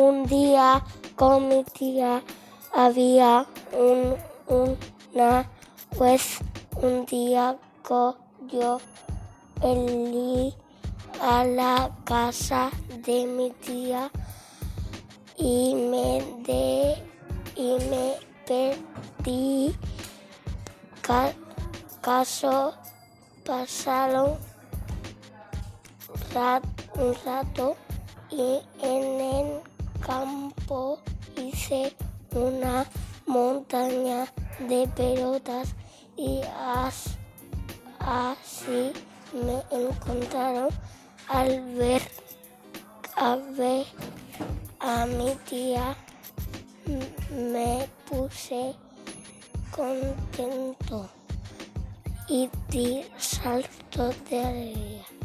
Un día con mi tía había un, una pues un día yo el a la casa de mi tía y me de y me perdí caso pasaron un rato y en campo hice una montaña de pelotas y así me encontraron al ver a ver a mi tía me puse contento y di salto de alegría.